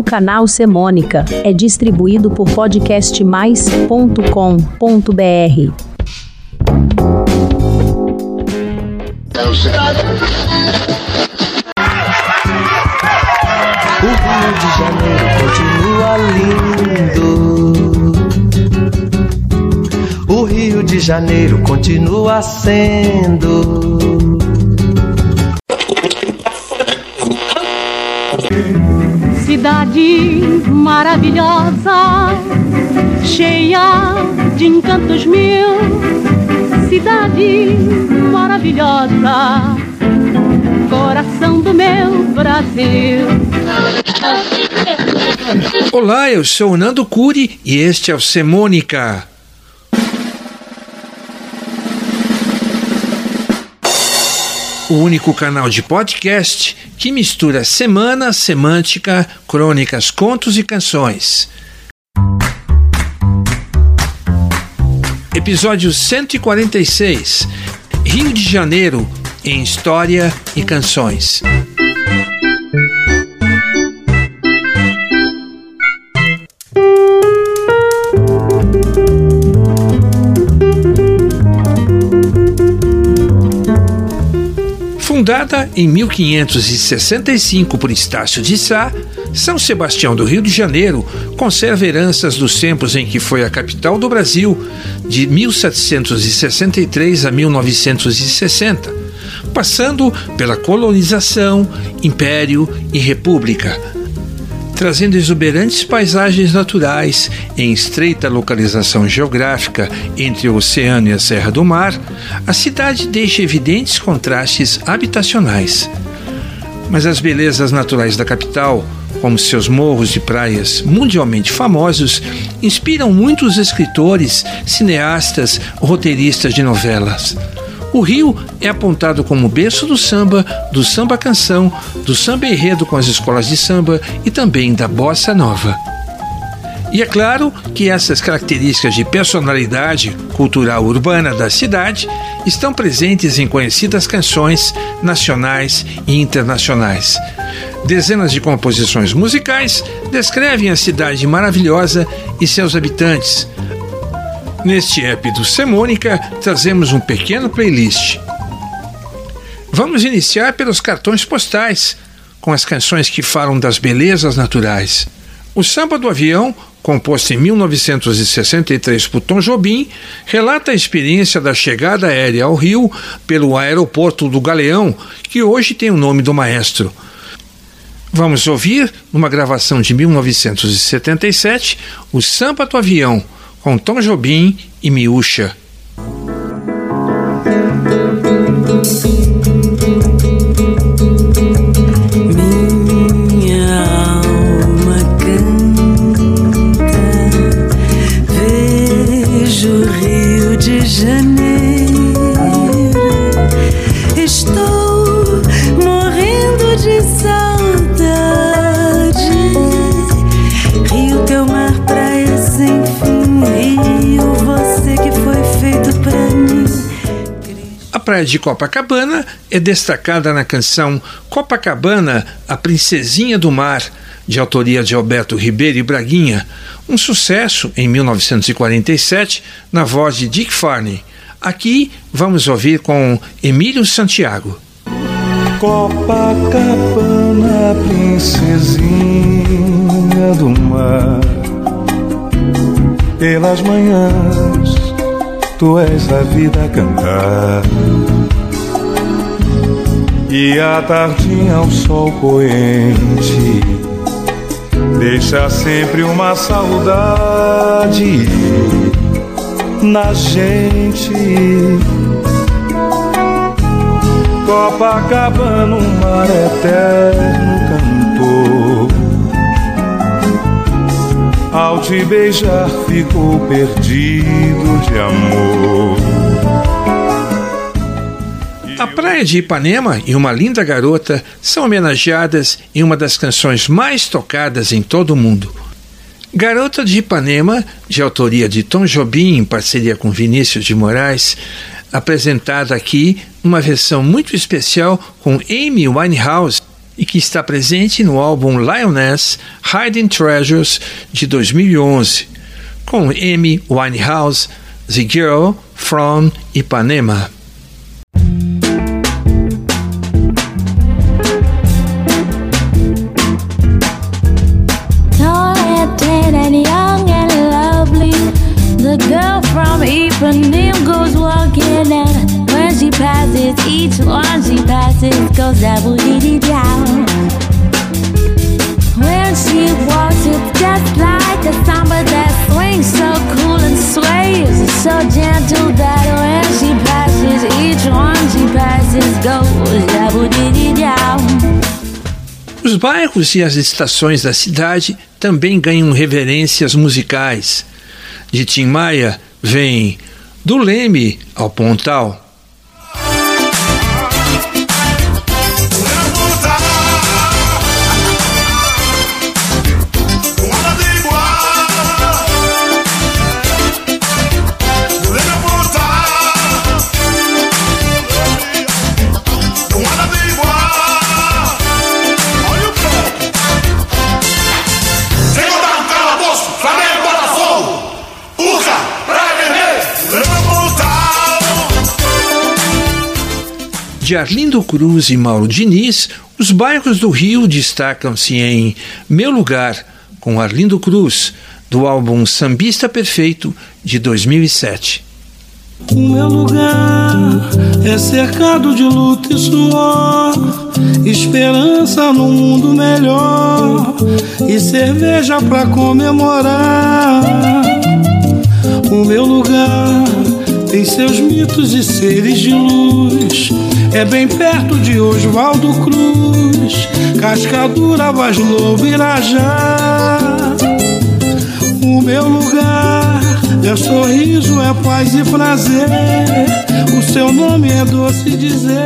O canal Semônica é distribuído por podcastmais.com.br. O Rio de Janeiro continua lindo. O Rio de Janeiro continua sendo. Cidade maravilhosa, cheia de encantos mil. Cidade maravilhosa, coração do meu Brasil. Olá, eu sou o Nando Curi e este é o Semônica. O único canal de podcast que mistura semana, semântica, crônicas, contos e canções. Episódio 146 Rio de Janeiro em História e Canções. Fundada em 1565 por Estácio de Sá, São Sebastião do Rio de Janeiro conserva heranças dos tempos em que foi a capital do Brasil, de 1763 a 1960, passando pela colonização, império e república trazendo exuberantes paisagens naturais em estreita localização geográfica entre o oceano e a Serra do Mar, a cidade deixa evidentes contrastes habitacionais. Mas as belezas naturais da capital, como seus morros e praias mundialmente famosos, inspiram muitos escritores, cineastas, roteiristas de novelas. O Rio é apontado como berço do samba, do samba canção, do samba enredo com as escolas de samba e também da bossa nova. E é claro que essas características de personalidade cultural urbana da cidade estão presentes em conhecidas canções nacionais e internacionais. Dezenas de composições musicais descrevem a cidade maravilhosa e seus habitantes, Neste app do Semônica, trazemos um pequeno playlist. Vamos iniciar pelos cartões postais, com as canções que falam das belezas naturais. O Samba do Avião, composto em 1963 por Tom Jobim, relata a experiência da chegada aérea ao Rio pelo aeroporto do Galeão, que hoje tem o nome do maestro. Vamos ouvir, numa gravação de 1977, o Samba do Avião com Tom Jobim e Miúcha. De Copacabana é destacada na canção Copacabana, a Princesinha do Mar, de autoria de Alberto Ribeiro e Braguinha, um sucesso em 1947 na voz de Dick Farney. Aqui vamos ouvir com Emílio Santiago. Copacabana, princesinha do mar, pelas manhãs tu és a vida a cantar. E a tardinha o sol poente deixa sempre uma saudade na gente. Copacabana, um mar eterno cantor ao te beijar ficou perdido de amor. Praia de Ipanema e Uma Linda Garota são homenageadas em uma das canções mais tocadas em todo o mundo. Garota de Ipanema, de autoria de Tom Jobim em parceria com Vinícius de Moraes, apresentada aqui uma versão muito especial com Amy Winehouse e que está presente no álbum Lioness Hiding Treasures de 2011, com Amy Winehouse, The Girl from Ipanema. Each one she passes goes double dee down. When she walks, it's just like a samba that swings so cool and sways so gentle that when she passes, each one she passes goes double dee down. Os bairros e as estações da cidade também ganham reverências musicais. De Tim Maia vem do Leme ao Pontal. De Arlindo Cruz e Mauro Diniz, os bairros do Rio destacam-se em Meu Lugar, com Arlindo Cruz, do álbum Sambista Perfeito de 2007. O meu lugar é cercado de luta e suor, esperança no mundo melhor e cerveja pra comemorar. O meu lugar tem seus mitos e seres de luz é bem perto de Oswaldo Cruz, Cascadura, Vaz Lobo, Irajá. O meu lugar é sorriso, é paz e prazer. O seu nome é doce dizer,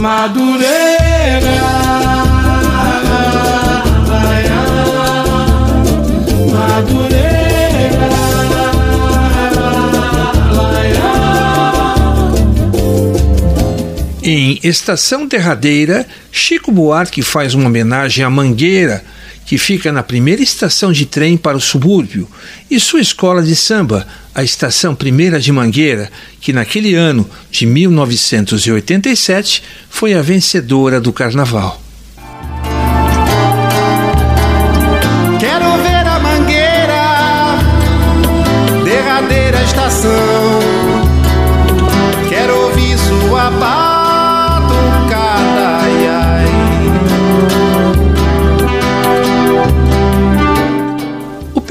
Madureira. Madureira. Em Estação Derradeira, Chico Buarque faz uma homenagem à Mangueira, que fica na primeira estação de trem para o subúrbio, e sua escola de samba, a Estação Primeira de Mangueira, que naquele ano de 1987 foi a vencedora do carnaval. Quero ver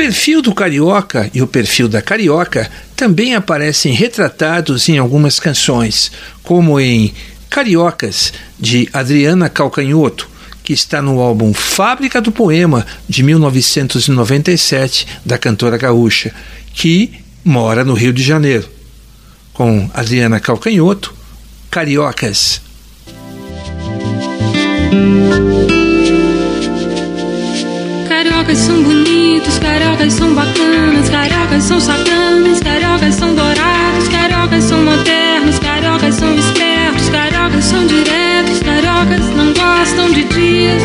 perfil do carioca e o perfil da carioca também aparecem retratados em algumas canções, como em Cariocas, de Adriana Calcanhoto, que está no álbum Fábrica do Poema, de 1997, da cantora gaúcha, que mora no Rio de Janeiro. Com Adriana Calcanhoto, Cariocas. Cariocas são bonitos, cariocas são bacanas, cariocas são sacanas, cariocas são dourados, cariocas são modernos, cariocas são espertos, cariocas são diretos, cariocas não gostam de dias.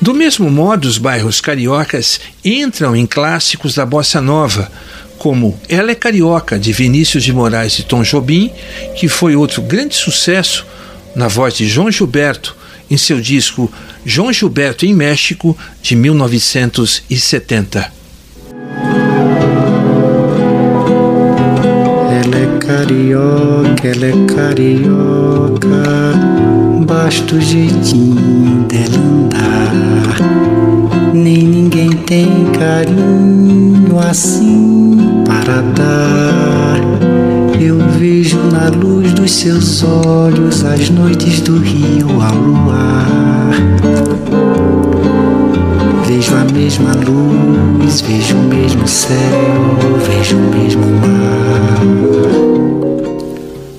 Do mesmo modo, os bairros cariocas entram em clássicos da bossa nova, como Ela é Carioca, de Vinícius de Moraes e Tom Jobim, que foi outro grande sucesso na voz de João Gilberto, em seu disco João Gilberto em México, de 1970. Ela é carioca, ela é carioca, basta o jeitinho dela andar. Nem ninguém tem carinho assim para dar. Dos seus olhos as noites do rio ao luar. Vejo a mesma luz, vejo o mesmo céu, vejo o mesmo mar.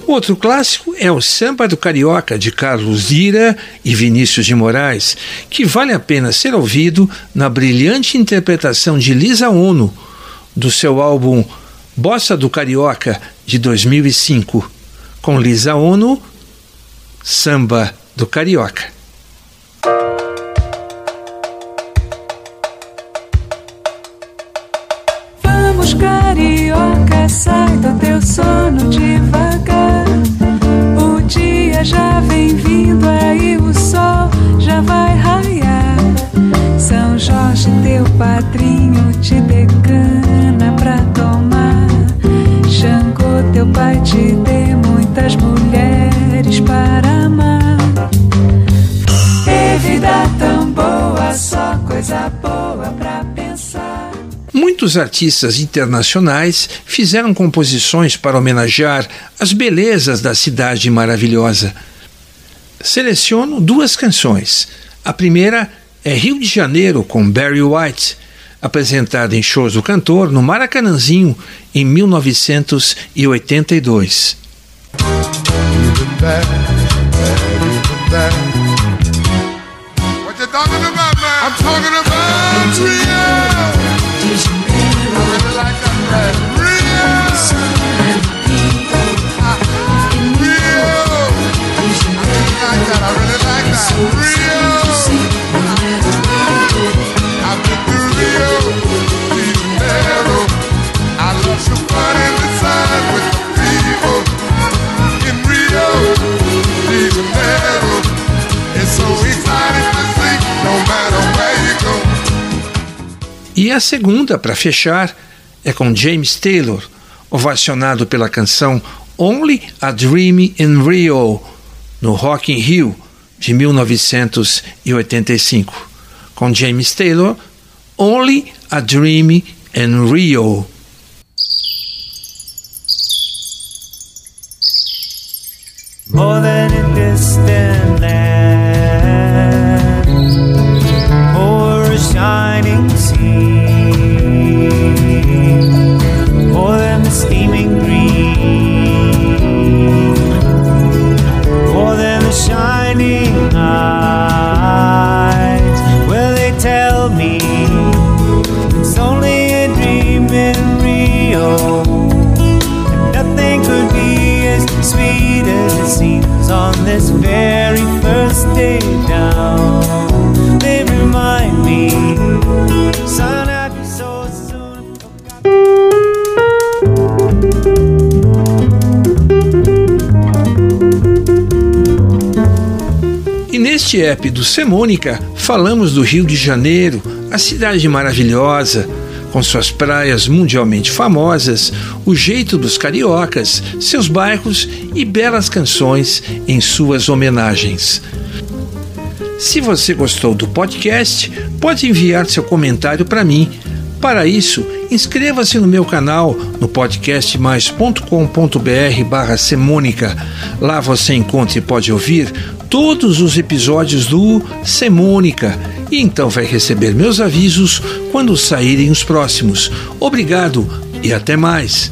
Outro clássico é o Samba do Carioca, de Carlos Ira e Vinícius de Moraes, que vale a pena ser ouvido na brilhante interpretação de Lisa Ono, do seu álbum Bossa do Carioca, de 2005, com Lisa Ono, Samba do Carioca. Vamos, carioca, sai do teu sono devagar. O dia já vem vindo, aí o Muitos artistas internacionais fizeram composições para homenagear as belezas da cidade maravilhosa. Seleciono duas canções. A primeira é Rio de Janeiro, com Barry White, apresentada em shows do cantor no Maracanãzinho em 1982. What you talking about, man? I'm talking about Rio. E a segunda, para fechar, é com James Taylor, ovacionado pela canção Only a Dream in Rio, no Rock in Rio de 1985. Com James Taylor, Only a Dream in Rio. more than distant land this very first day down. They remind me. E neste app do Semônica falamos do Rio de Janeiro, a cidade maravilhosa, com suas praias mundialmente famosas, o jeito dos cariocas, seus bairros e belas canções em suas homenagens. Se você gostou do podcast, pode enviar seu comentário para mim. Para isso, inscreva-se no meu canal no podcastmais.com.br barra Semônica. Lá você encontra e pode ouvir todos os episódios do Semônica e então vai receber meus avisos quando saírem os próximos. Obrigado e até mais.